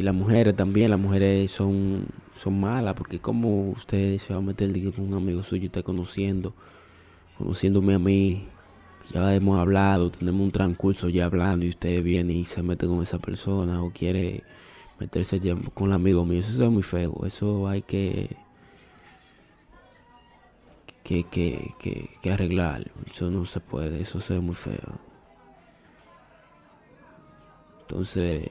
Y las mujeres también, las mujeres son, son malas, porque como usted se va a meter digo, con un amigo suyo, usted conociendo, conociéndome a mí, ya hemos hablado, tenemos un transcurso ya hablando y usted viene y se mete con esa persona o quiere meterse ya con el amigo mío, eso es muy feo, eso hay que que, que, que, que arreglarlo, eso no se puede, eso se ve muy feo. Entonces,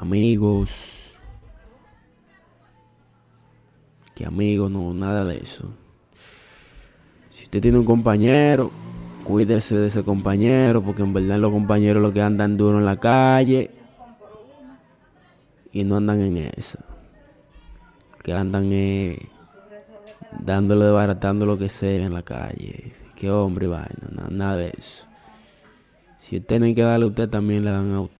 Amigos. Que amigos, no, nada de eso. Si usted tiene un compañero, cuídese de ese compañero, porque en verdad los compañeros lo que andan duro en la calle y no andan en eso. Que andan dándole, desbaratando lo que sea en la calle. Que hombre, vaina, nada, de eso. Si usted que darle a usted, también le dan a usted.